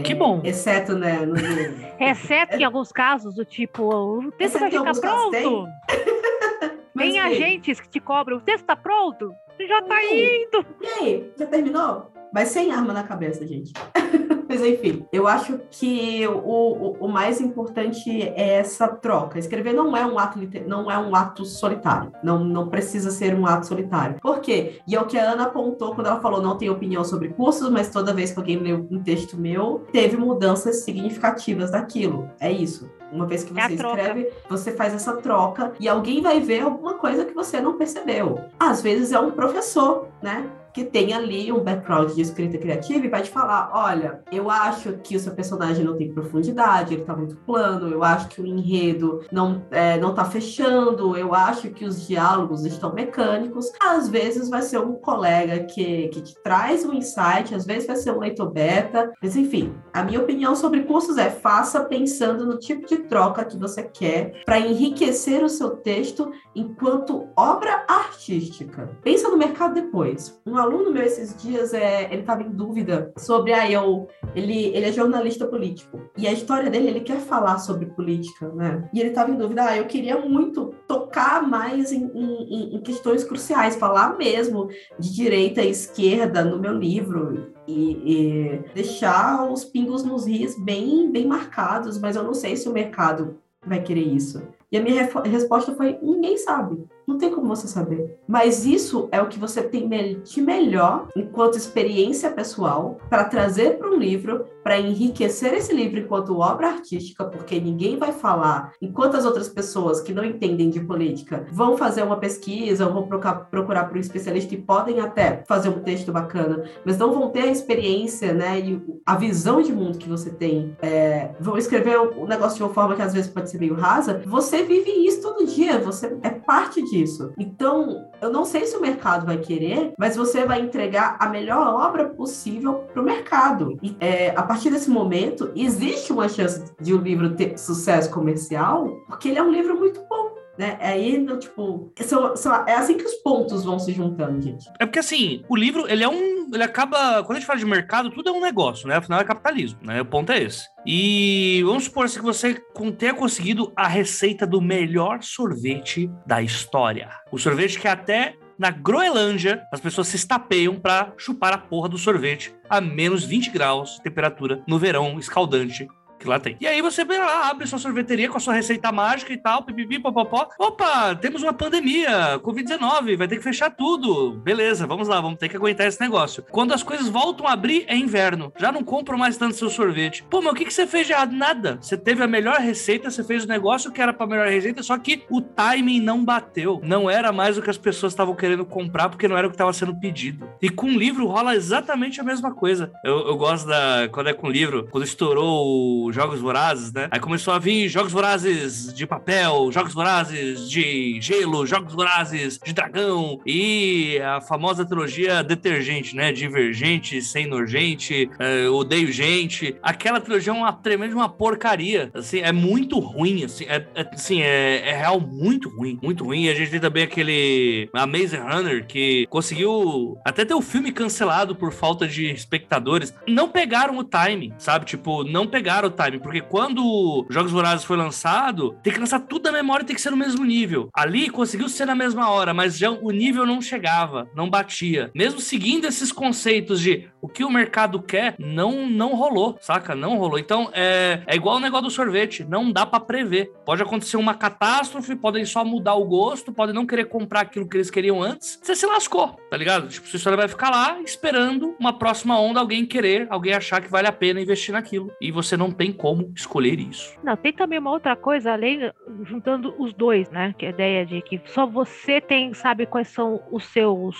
que bom. Exceto, né? No... Exceto em alguns casos, do tipo, o texto vai ficar pronto. Tem agentes que te cobram, o texto tá pronto? Já tá indo. E aí, já terminou? Mas sem arma na cabeça, gente. Mas enfim, eu acho que o, o, o, mais importante é essa troca. Escrever não é um ato não é um ato solitário. Não, não precisa ser um ato solitário. Por quê? E é o que a Ana apontou quando ela falou: não tem opinião sobre cursos, mas toda vez que alguém leu um texto meu, teve mudanças significativas daquilo. É isso. Uma vez que é você é escreve, você faz essa troca e alguém vai ver alguma coisa que você não percebeu. Às vezes é um professor, né? Que tem ali um background de escrita criativa e vai te falar: olha, eu acho que o seu personagem não tem profundidade, ele tá muito plano, eu acho que o enredo não, é, não tá fechando, eu acho que os diálogos estão mecânicos. Às vezes vai ser um colega que, que te traz um insight, às vezes vai ser um leitor beta, mas enfim, a minha opinião sobre cursos é: faça pensando no tipo de troca que você quer para enriquecer o seu texto enquanto obra artística. Pensa no mercado depois. Um aluno meu esses dias, é, ele estava em dúvida sobre, ah, eu, ele, ele é jornalista político. E a história dele, ele quer falar sobre política, né? E ele estava em dúvida, ah, eu queria muito tocar mais em, em, em questões cruciais, falar mesmo de direita e esquerda no meu livro. E, e, deixar os pingos nos ris bem, bem marcados, mas eu não sei se o mercado vai querer isso. E a minha resposta foi: ninguém sabe. Não tem como você saber. Mas isso é o que você tem de melhor enquanto experiência pessoal para trazer para um livro, para enriquecer esse livro enquanto obra artística, porque ninguém vai falar enquanto as outras pessoas que não entendem de política vão fazer uma pesquisa, vão procurar, para um especialista e podem até fazer um texto bacana, mas não vão ter a experiência, né, e a visão de mundo que você tem. É, vão escrever o um negócio de uma forma que às vezes pode ser meio rasa. Você vive isso todo dia, você é parte disso disso. Então, eu não sei se o mercado vai querer, mas você vai entregar a melhor obra possível para o mercado. E é, a partir desse momento, existe uma chance de o um livro ter sucesso comercial, porque ele é um livro muito bom. Né? É aí, tipo, são, são, é assim que os pontos vão se juntando, gente. É porque assim, o livro, ele é um. Ele acaba. Quando a gente fala de mercado, tudo é um negócio, né? Afinal, é capitalismo, né? O ponto é esse. E vamos supor assim, que você tenha conseguido a receita do melhor sorvete da história. O sorvete que até na Groenlândia, as pessoas se estapeiam para chupar a porra do sorvete a menos 20 graus, temperatura, no verão escaldante que lá tem. E aí você lá, abre sua sorveteria com a sua receita mágica e tal, pipipi, popopó. Opa, temos uma pandemia, Covid-19, vai ter que fechar tudo. Beleza, vamos lá, vamos ter que aguentar esse negócio. Quando as coisas voltam a abrir, é inverno. Já não compro mais tanto seu sorvete. Pô, mas o que, que você fez de errado? Nada. Você teve a melhor receita, você fez o negócio que era pra melhor receita, só que o timing não bateu. Não era mais o que as pessoas estavam querendo comprar, porque não era o que estava sendo pedido. E com livro rola exatamente a mesma coisa. Eu, eu gosto da. Quando é com livro, quando estourou o Jogos Vorazes, né? Aí começou a vir Jogos Vorazes de papel, Jogos Vorazes de gelo, Jogos Vorazes de dragão e a famosa trilogia Detergente, né? Divergente, Sem Nojente, é, Odeio Gente. Aquela trilogia é uma tremenda uma porcaria, assim, é muito ruim, assim, é, é assim, é, é real muito ruim, muito ruim. E a gente tem também aquele Amazing Runner que conseguiu até ter o filme cancelado por falta de espectadores. Não pegaram o time, sabe? Tipo, não pegaram o time, porque quando Jogos Vorazes foi lançado, tem que lançar tudo da memória e tem que ser no mesmo nível. Ali conseguiu ser na mesma hora, mas já o nível não chegava, não batia. Mesmo seguindo esses conceitos de o que o mercado quer, não não rolou, saca? Não rolou. Então, é, é igual o negócio do sorvete, não dá para prever. Pode acontecer uma catástrofe, podem só mudar o gosto, podem não querer comprar aquilo que eles queriam antes. Você se lascou, tá ligado? Tipo, sua história vai ficar lá esperando uma próxima onda, alguém querer, alguém achar que vale a pena investir naquilo. E você não tem como escolher isso. Não, tem também uma outra coisa, além, juntando os dois, né? Que é a ideia de que só você tem, sabe quais são os seus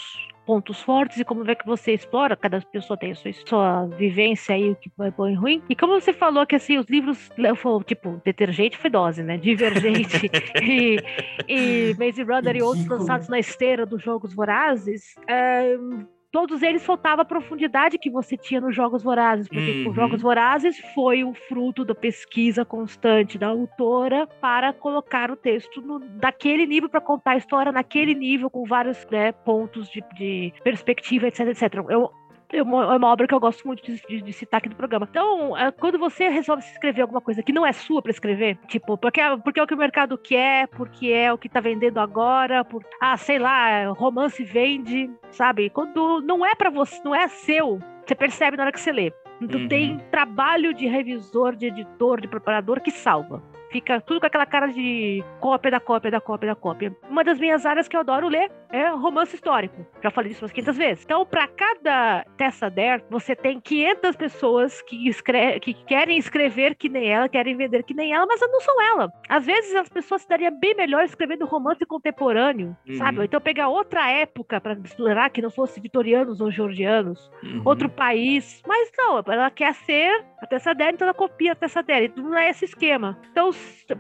pontos fortes e como é que você explora, cada pessoa tem a sua, sua vivência aí, o que é bom e ruim. E como você falou que assim, os livros, tipo, Detergente foi dose, né? Divergente e, e Maze Runner e outros lançados na esteira dos Jogos Vorazes, é, todos eles faltava a profundidade que você tinha nos Jogos Vorazes, porque uhum. os Jogos Vorazes foi o fruto da pesquisa constante da autora para colocar o texto no, daquele nível, para contar a história naquele nível, com vários né, pontos de, de perspectiva, etc, etc. Eu é uma, é uma obra que eu gosto muito de, de, de, citar aqui no programa. Então, é, quando você resolve escrever alguma coisa que não é sua para escrever, tipo, porque, é, porque é o que o mercado quer, porque é o que tá vendendo agora, por, ah, sei lá, romance vende, sabe? Quando não é para você, não é seu, você percebe na hora que você lê. Então uhum. tem trabalho de revisor, de editor, de preparador que salva fica tudo com aquela cara de cópia da cópia da cópia da cópia. Uma das minhas áreas que eu adoro ler é romance histórico. Já falei disso umas 500 vezes. Então, para cada Tessa Dare, você tem 500 pessoas que, escreve, que querem escrever que nem ela, querem vender que nem ela, mas não são ela. Às vezes as pessoas se dariam bem melhor escrevendo romance contemporâneo, uhum. sabe? Ou então pegar outra época para explorar que não fosse vitorianos ou georgianos, uhum. outro país. Mas não, ela quer ser a Tessa Dare, então ela copia a Tessa Dare. Não é esse esquema. Então,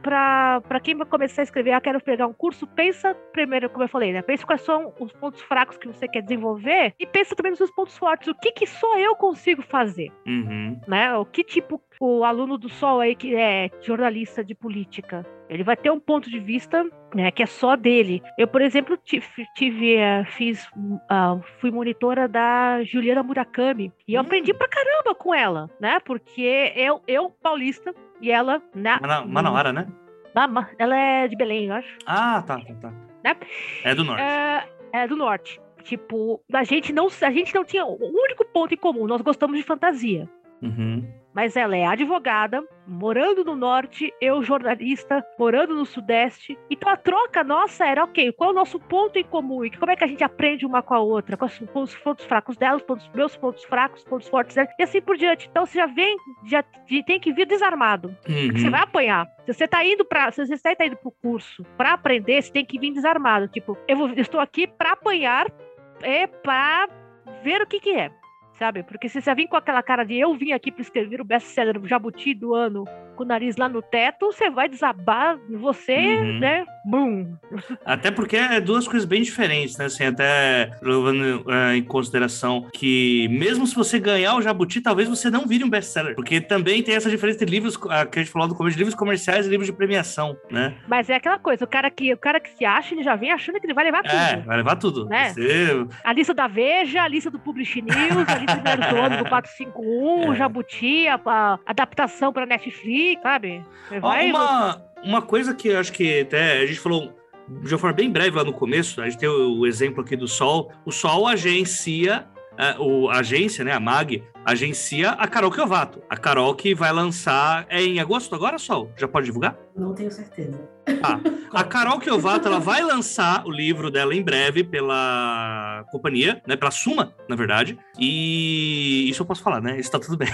para quem vai começar a escrever, ah, quero pegar um curso, pensa primeiro, como eu falei, né? Pensa quais são os pontos fracos que você quer desenvolver e pensa também nos seus pontos fortes. O que que só eu consigo fazer? Uhum. Né? O que tipo o aluno do Sol aí que é jornalista de política. Ele vai ter um ponto de vista né, que é só dele. Eu, por exemplo, tive, tive uh, fiz, uh, fui monitora da Juliana Murakami e eu hum. aprendi pra caramba com ela, né? Porque eu, eu paulista e ela na Manauara, né? Na, ela é de Belém, eu acho. Ah, tá, tá, tá. Né? É do norte. É, é do norte. Tipo, a gente não, a gente não tinha o único ponto em comum. Nós gostamos de fantasia. Uhum mas ela é advogada, morando no norte, eu jornalista, morando no sudeste. Então a troca nossa era, ok, qual é o nosso ponto em comum? E como é que a gente aprende uma com a outra? Quais são os pontos fracos dela, os pontos, meus pontos fracos, os pontos fortes dela, e assim por diante. Então você já vem, já tem que vir desarmado. Uhum. Você vai apanhar. Se você está indo para, se você está indo pro curso para aprender, você tem que vir desarmado. Tipo, eu, vou, eu estou aqui para apanhar, é para ver o que que é sabe? Porque se você vir com aquela cara de eu vim aqui para escrever o best-seller Jabuti do ano com o nariz lá no teto, você vai desabar você, uhum. né? Bum! Até porque é duas coisas bem diferentes, né? Assim, até levando uh, em consideração que mesmo se você ganhar o Jabuti, talvez você não vire um best-seller, porque também tem essa diferença entre livros, que a gente falou do começo, de livros comerciais e livros de premiação, né? Mas é aquela coisa, o cara que, o cara que se acha, ele já vem achando que ele vai levar é, tudo. É, vai levar tudo. Né? Você... A lista da Veja, a lista do Publish News, a lista do Nerdono do 451, é. o Jabuti, a, a adaptação para Netflix, sabe? Vai, uma, uma coisa que eu acho que até a gente falou de uma forma bem breve lá no começo, a gente tem o, o exemplo aqui do Sol. O Sol agencia, a, o, a agência, né, a MAG, agencia a Carol Kiovato. A Carol que vai lançar. É em agosto agora, Sol? Já pode divulgar? Não tenho certeza. Ah, a Carol Kiovato ela vai lançar o livro dela em breve pela companhia, né? Pela Suma, na verdade. E isso eu posso falar, né? Isso tá tudo bem.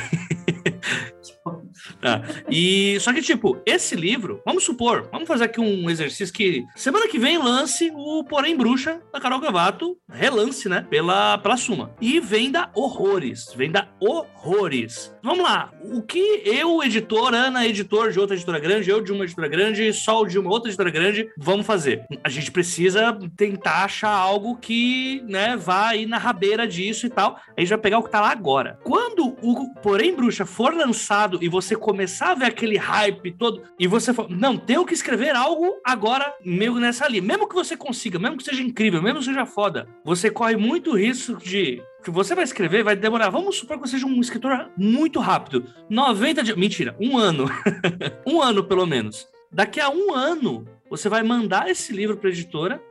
Tá. E só que, tipo, esse livro, vamos supor, vamos fazer aqui um exercício que semana que vem lance o Porém Bruxa da Carol Gavato, relance, né? Pela, pela Suma. E venda horrores. Venda horrores. Vamos lá. O que eu, editor, Ana, editor de outra editora grande, eu de uma editora grande, Sol de uma outra editora grande, vamos fazer? A gente precisa tentar achar algo que, né, vá aí na rabeira disso e tal. A gente vai pegar o que tá lá agora. Quando o Porém Bruxa for lançado e você começar a ver aquele hype todo, e você for, não, tenho que escrever algo agora meio nessa linha. Mesmo que você consiga, mesmo que seja incrível, mesmo que seja foda, você corre muito risco de que você vai escrever vai demorar. Vamos supor que você seja um escritor muito rápido. 90 dias. Mentira, um ano. um ano, pelo menos. Daqui a um ano, você vai mandar esse livro para a editora,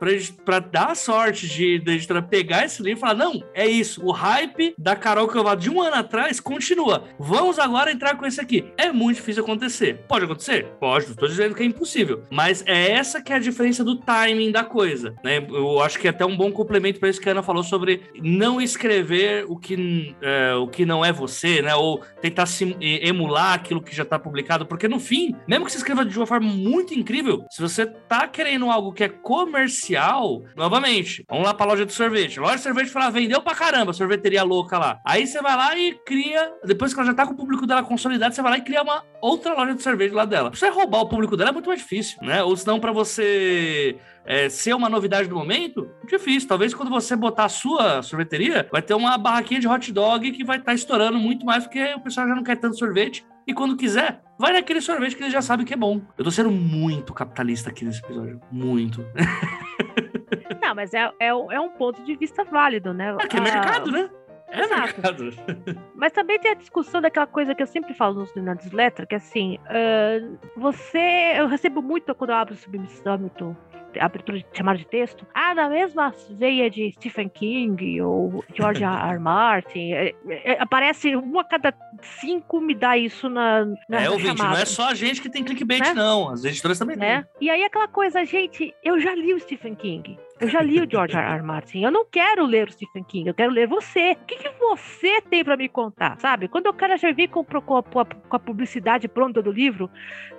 para dar a sorte de da editora pegar esse livro e falar: não, é isso, o hype da Carol Covado de um ano atrás continua. Vamos agora entrar com esse aqui. É muito difícil acontecer. Pode acontecer? Pode, não estou dizendo que é impossível. Mas é essa que é a diferença do timing da coisa. Né? Eu acho que é até um bom complemento para isso que a Ana falou sobre não escrever o que, é, o que não é você, né? Ou tentar emular aquilo que já está publicado, porque no fim, mesmo que você escreva de uma forma muito incrível, se você tá querendo algo que é comercial, novamente, vamos lá pra loja de sorvete. Loja de sorvete fala, vendeu pra caramba, sorveteria louca lá. Aí você vai lá e cria, depois que ela já tá com o público dela consolidado, você vai lá e cria uma outra loja de sorvete lá dela. Você roubar o público dela é muito mais difícil, né? Ou senão pra você é, ser uma novidade do momento, difícil. Talvez quando você botar a sua sorveteria, vai ter uma barraquinha de hot dog que vai estar tá estourando muito mais, porque o pessoal já não quer tanto sorvete. E quando quiser, vai naquele sorvete que ele já sabe que é bom. Eu tô sendo muito capitalista aqui nesse episódio. Muito. Não, mas é, é, é um ponto de vista válido, né? É que é ah, mercado, né? É Exato. mercado. Mas também tem a discussão daquela coisa que eu sempre falo nos newsletter, que é assim, uh, você. Eu recebo muito quando eu abro o submissômetro abertura de chamada de texto, ah, na mesma veia de Stephen King ou George R. R. Martin, é, é, aparece uma a cada cinco me dá isso na, na É, ouvinte, não é só a gente que tem clickbait, né? não. As editoras também né? têm. E aí aquela coisa, gente, eu já li o Stephen King. Eu já li o George R. R. Martin. Eu não quero ler o Stephen King, eu quero ler você. O que, que você tem para me contar, sabe? Quando eu quero já vir com, com, a, com a publicidade pronta do livro,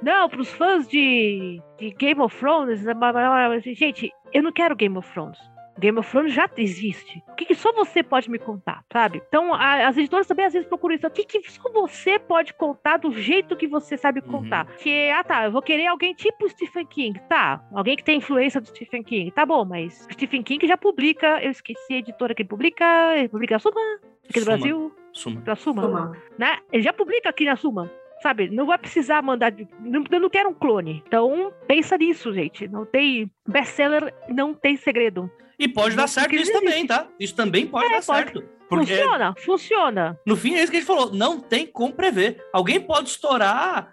não, para os fãs de, de Game of Thrones, gente, eu não quero Game of Thrones. Game of Thrones já existe. O que, que só você pode me contar, sabe? Então, a, as editoras também às vezes procuram isso. O que, que só você pode contar do jeito que você sabe uhum. contar? Uhum. Que, ah tá, eu vou querer alguém tipo Stephen King. Tá, alguém que tem influência do Stephen King. Tá bom, mas Stephen King já publica, eu esqueci a editora que ele publica, ele publica a Suma, aqui no Brasil. Suma. Pra Suma. Suma. Né? Ele já publica aqui na Suma sabe? Não vai precisar mandar. Não, eu não quero um clone. Então, pensa nisso, gente. Não tem. Best-seller não tem segredo. E pode dar certo isso também, tá? Isso também pode é, dar pode. certo. Porque funciona, funciona. No fim, é isso que a gente falou. Não tem como prever. Alguém pode estourar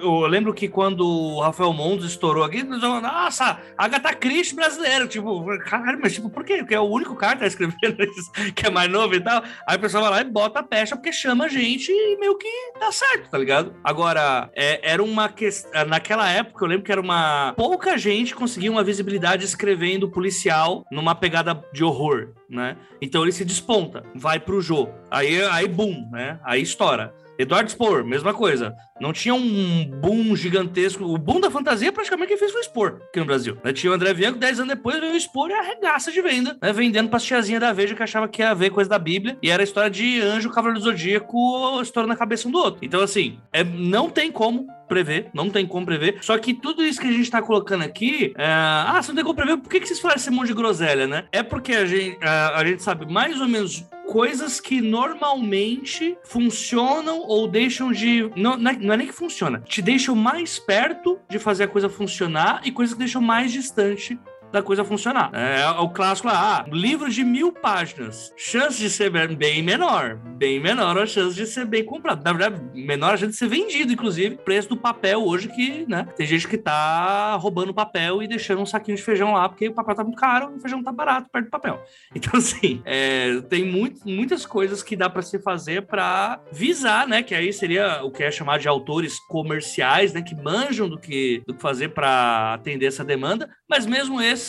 eu lembro que quando o Rafael Mondes estourou aqui, nossa, Agatha Christie brasileiro, tipo, caralho, mas tipo, por quê? Porque é o único cara que tá escrevendo isso, que é mais novo e tal. Aí o pessoal vai lá e bota a pecha porque chama a gente e meio que dá certo, tá ligado? Agora, é, era uma questão. Naquela época, eu lembro que era uma. Pouca gente conseguia uma visibilidade escrevendo policial numa pegada de horror, né? Então ele se desponta, vai pro jogo. Aí, aí, boom, né? Aí estoura. Eduardo Spor, mesma coisa. Não tinha um boom gigantesco. O boom da fantasia praticamente quem fez o Spor aqui no Brasil. Né? Tinha o André Bianco, 10 anos depois veio o Spor e arregaça de venda, né? vendendo pra tiazinha da Veja que achava que ia ver coisa da Bíblia. E era a história de anjo, cavaleiro do zodíaco, estourando na cabeça um do outro. Então, assim, é, não tem como prever, não tem como prever. Só que tudo isso que a gente tá colocando aqui, é... ah, você não tem como prever, por que, que vocês falaram esse monte de groselha, né? É porque a gente, a gente sabe mais ou menos coisas que normalmente funcionam ou deixam de. Não, é, não é nem que funciona, te deixam mais perto de fazer a coisa funcionar e coisas que deixam mais distante da coisa funcionar. É, o clássico lá, ah, livro de mil páginas, chance de ser bem menor, bem menor a chance de ser bem comprado. Na verdade, menor a chance de ser vendido, inclusive, preço do papel hoje que, né, tem gente que tá roubando papel e deixando um saquinho de feijão lá, porque o papel tá muito caro, o feijão tá barato perto do papel. Então, assim, é, tem muito, muitas coisas que dá para se fazer para visar, né, que aí seria o que é chamado de autores comerciais, né, que manjam do que, do que fazer para atender essa demanda, mas mesmo esse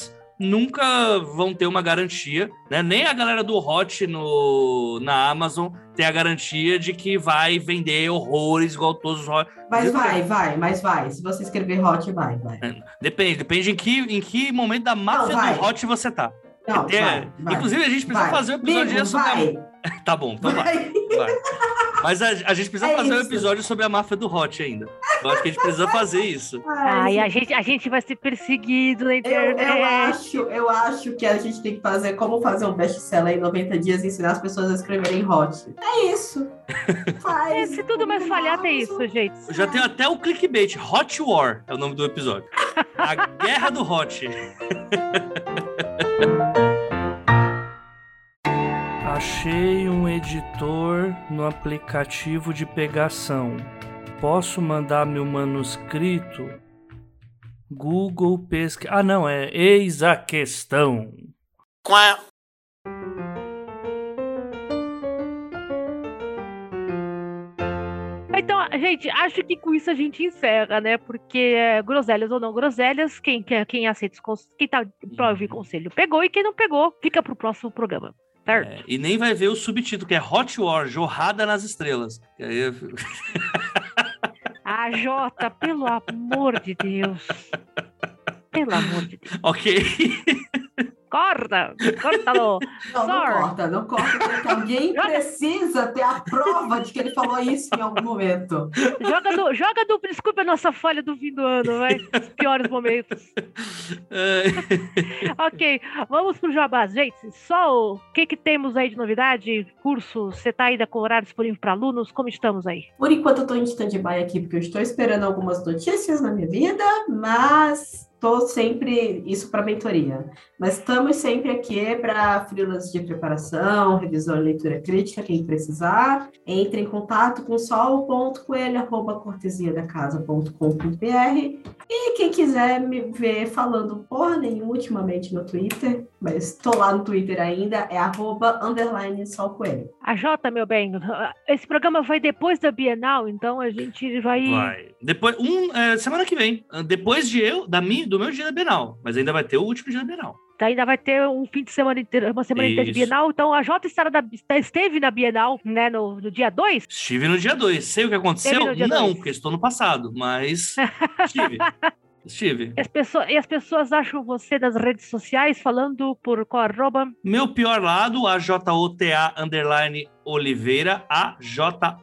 nunca vão ter uma garantia, né? Nem a galera do Hot no, na Amazon tem a garantia de que vai vender horrores igual todos os Hot. Mas vai, vai, mas vai. Se você escrever Hot, vai, vai. É, depende, depende em que, em que momento da máfia Não, do Hot você tá. Não, Tem- vai, vai. Inclusive, a gente precisa vai. fazer um episódio sobre a-. Tá bom, então vai. Mas a, a gente precisa É fazer um isso. episódio sobre a máfia do Hot ainda. Eu acho que a gente precisa fazer isso. Ai, a gente, a gente vai ser perseguido na Eu, internet. eu, acho, eu acho que a gente tem que fazer como fazer um best-seller em 90 dias e ensinar as pessoas a escreverem hot. É isso. É, Faz. se tudo mais falhar, tem Amazon. isso, gente. Eu já tenho até o clickbait. Hot War é o nome do episódio. A Guerra do Hot. Achei um editor no aplicativo de pegação. Posso mandar meu manuscrito? Google pesquisa. Ah, não, é eis a questão. Então, gente, acho que com isso a gente encerra, né? Porque é, groselhas ou não groselhas, quem, quer- quem aceita os cons- quem tá pra ouvir conselho pegou e quem não pegou, fica pro próximo programa. Certo? É, e nem vai ver o subtítulo, que é Hot War, Jorrada nas Estrelas. Que aí Ah, Jota, pelo amor de Deus. Pelo amor de Deus. ok. Corta! Corta-lo! Não, não corta, não corta, porque alguém precisa ter a prova de que ele falou isso em algum momento. Joga do, joga do. Desculpa a nossa falha do fim do ano, vai. Os piores momentos. Ok, vamos pro Jabás. Gente, só o que, que temos aí de novidade? Curso, você tá ainda com horário disponível para alunos? Como estamos aí? Por enquanto eu tô em stand-by aqui, porque eu estou esperando algumas notícias na minha vida, mas tô sempre isso para mentoria. Mas estamos sempre aqui para frilas de preparação, revisão e leitura crítica, quem precisar. Entre em contato com sol.coelho.cortesiadacasa.com.br e quem quiser me ver falando porra nenhuma ultimamente no Twitter, mas estou lá no Twitter ainda, é arroba underline solcoelho. A Jota, meu bem, esse programa vai depois da Bienal, então a gente vai. vai. Depois, um, é, semana que vem. Depois de eu, da minha, do meu dia da Bienal. Mas ainda vai ter o último dia da Bienal. Então ainda vai ter um fim de semana inteiro, uma semana inteira de Isso. Bienal. Então a Jota estará na- esteve na Bienal, né, no, no dia 2. Estive no dia 2. Sei o que aconteceu? Não, dois. porque estou no passado. Mas estive. Estive. E as, pessoas, e as pessoas acham você nas redes sociais falando por qual arroba? Meu pior lado, a JOTA underline Oliveira, a JOTA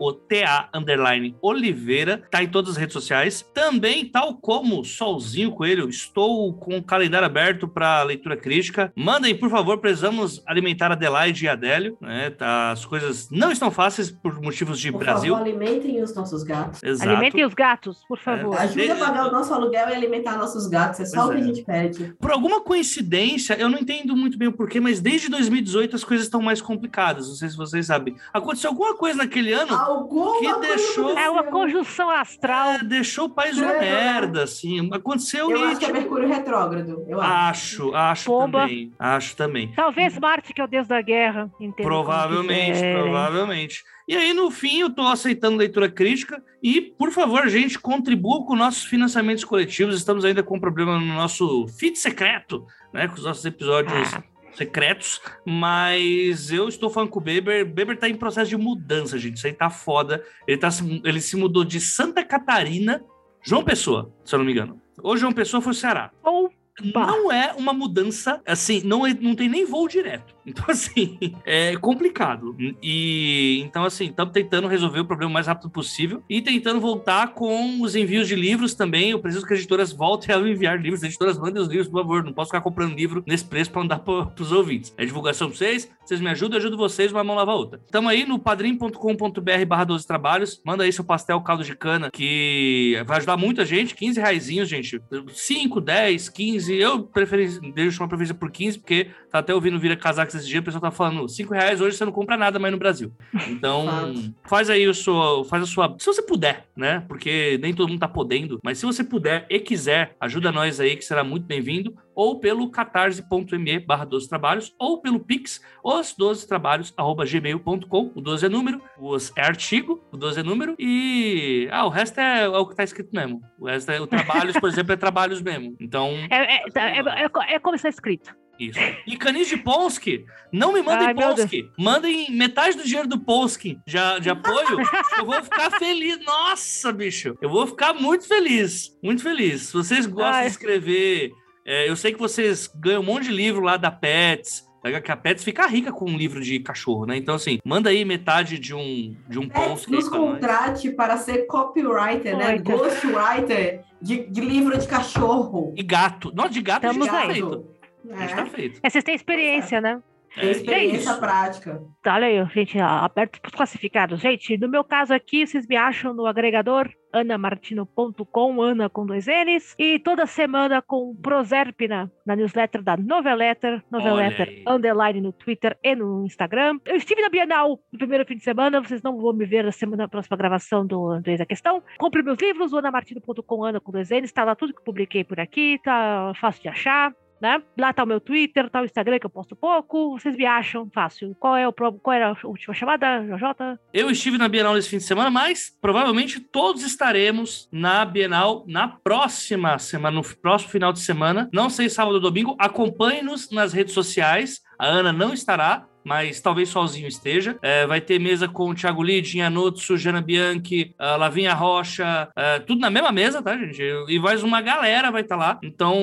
underline Oliveira, tá em todas as redes sociais. Também, tal como Solzinho Coelho, estou com o calendário aberto para leitura crítica. Mandem, por favor, precisamos alimentar a Adelaide e a Adélio, né? Tá, as coisas não estão fáceis por motivos de Por Brasil. favor, alimentem os nossos gatos. Exato. Alimentem os gatos, por favor. É. Ajuda a pagar o nosso aluguel e alimentar nossos gatos. É só Pois o que é. a gente pede. Por alguma coincidência, eu não entendo muito bem o porquê, mas desde 2018 as coisas estão mais complicadas. Não sei se vocês sabem. Aconteceu alguma coisa naquele ano Alguma que deixou- É uma conjunção astral. É, deixou o país uma É. merda, assim. Aconteceu Eu e, acho que é tipo, Mercúrio retrógrado. Eu acho. acho, acho Pomba. também. Acho também. Talvez Marte, que é o deus da guerra. Provavelmente, quiserem. provavelmente. E aí, no fim, eu tô aceitando leitura crítica. E, por favor, gente, contribua com nossos financiamentos coletivos. Estamos ainda com um problema no nosso feed secreto, né? Com os nossos episódios Ah. Secretos. Mas eu estou falando com o Beber. Beber tá em processo de mudança, gente. Isso aí tá foda. Ele, tá, se- ele se mudou de Santa Catarina, João Pessoa, se eu não me engano. Hoje João Pessoa foi o Ceará. Ou Bah. Não é uma mudança, assim, não, é, não tem nem voo direto. Então, assim, é complicado. E então, assim, estamos tentando resolver o problema o mais rápido possível e tentando voltar com os envios de livros também. Eu preciso que as editoras voltem a enviar livros. As editoras mandem os livros, por favor. Não posso ficar comprando livro nesse preço para mandar para os ouvintes. É divulgação pra vocês, vocês me ajudam, eu ajudo vocês, uma mão lava a outra. Estamos aí no padrim.com.br barra 12 trabalhos. Manda aí seu pastel caldo de cana, que vai ajudar muita gente. 15 reaisinhos, gente. 5, 10, 15. Eu preferi, deixo uma preferência por 15, porque tá até ouvindo Vira Casacos esse dia, o pessoal tá falando 5 reais hoje você não compra nada mais no Brasil. Então, faz aí o seu, faz a sua, se você puder, né? Porque nem todo mundo tá podendo, mas se você puder e quiser, ajuda nós aí que será muito bem-vindo. ou pelo catarse.me barra 12 trabalhos, ou pelo Pix, os 12 trabalhos, arroba gmail.com. O 12 é número, os é artigo, o 12 é número, e ah, o resto é, é o que tá escrito mesmo. O resto é o trabalhos, por exemplo, é trabalhos mesmo. Então. É, é, tá, é, é, é como está escrito. Isso. E canis de Polski, não me mandem Polski. Mandem metade do dinheiro do Polski de, de apoio. eu vou ficar feliz. Nossa, bicho. Eu vou ficar muito feliz. Muito feliz. Se vocês gostam Ai. de escrever, é, eu sei que vocês ganham um monte de livro lá da Pets. Que a Pets fica rica com um livro de cachorro, né? Então, assim, manda aí metade de um, de um Pets nos contrate para ser copywriter, né? Ghostwriter de, de livro de cachorro. E gato. Não, de gato Estamos a gente gato. É. A gente tá feito. É, vocês têm experiência, né? É, experiência é prática. Tá, olha aí, gente, aberto para os classificados. Gente, no meu caso aqui, vocês me acham no agregador anamartino.com, Ana com dois N's, e toda semana com Proserpina na newsletter da Noveletter, Noveletter underline no Twitter e no Instagram. Eu estive na Bienal no primeiro fim de semana, vocês não vão me ver na semana na próxima gravação do, do Eis a Questão. Compre meus livros, anamartino.com, Ana com dois N's, tá lá tudo que publiquei por aqui, tá fácil de achar né? Lá tá o meu Twitter, tá o Instagram que eu posto pouco. Vocês me acham fácil. Qual é o qual era a última chamada, JJ? Eu estive na Bienal nesse fim de semana, mas provavelmente todos estaremos na Bienal na próxima semana, no próximo final de semana. Não sei sábado ou domingo. Acompanhe-nos nas redes sociais. A Ana não estará, mas talvez sozinho esteja. É, vai ter mesa com o Thiago Lidin, Anutsu, Jana Bianchi, Lavinha Rocha, é, tudo na mesma mesa, tá, gente? E mais uma galera vai estar tá lá. Então,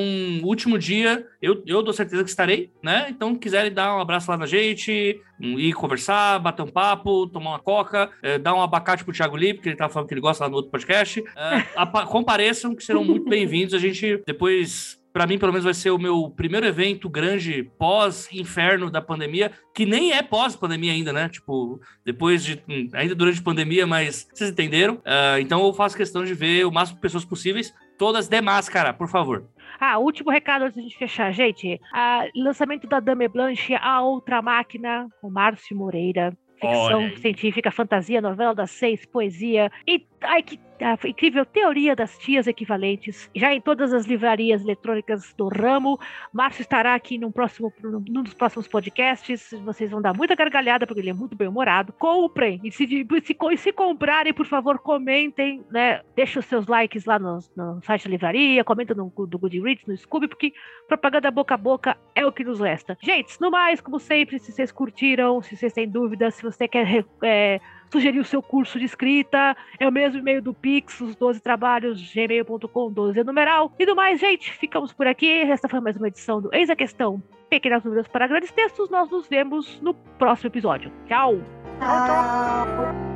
último dia, eu, eu dou certeza que estarei, né? Então, quiserem dar um abraço lá na gente, ir conversar, bater um papo, tomar uma coca, é, dar um abacate pro Thiago Lee, porque ele tava falando que ele gosta lá no outro podcast. É, compareçam, que serão muito bem-vindos. A gente depois para mim, pelo menos, vai ser o meu primeiro evento grande pós-inferno da pandemia, que nem é pós-pandemia ainda, né? Tipo, depois de. Hum, ainda durante a pandemia, mas vocês entenderam. Uh, então eu faço questão de ver o máximo de pessoas possíveis, todas de máscara, por favor. Ah, último recado antes de fechar, gente. Ah, lançamento da Dame Blanche, A Outra Máquina, com Márcio Moreira. Ficção científica, fantasia, novela das seis, poesia. E ai, que a incrível teoria das tias equivalentes, já em todas as livrarias eletrônicas do ramo. Márcio estará aqui num, próximo, num dos próximos podcasts. Vocês vão dar muita gargalhada, porque ele é muito bem humorado. Comprem! E se, se, se comprarem, por favor, comentem, né? Deixem os seus likes lá no, no site da livraria, comenta no do Goodreads, no Scooby, porque propaganda boca a boca é o que nos resta. Gente, no mais, como sempre, se vocês curtiram, se vocês têm dúvidas, se você quer. É, sugerir o seu curso de escrita, é o mesmo e-mail do Pix, os 12 trabalhos, gmail.com, 12 numeral. E do mais, gente, ficamos por aqui. Esta foi mais uma edição do Eis a Questão, Pequenas Dúvidas para Grandes Textos. Nós nos vemos no próximo episódio. Tchau! Tchau!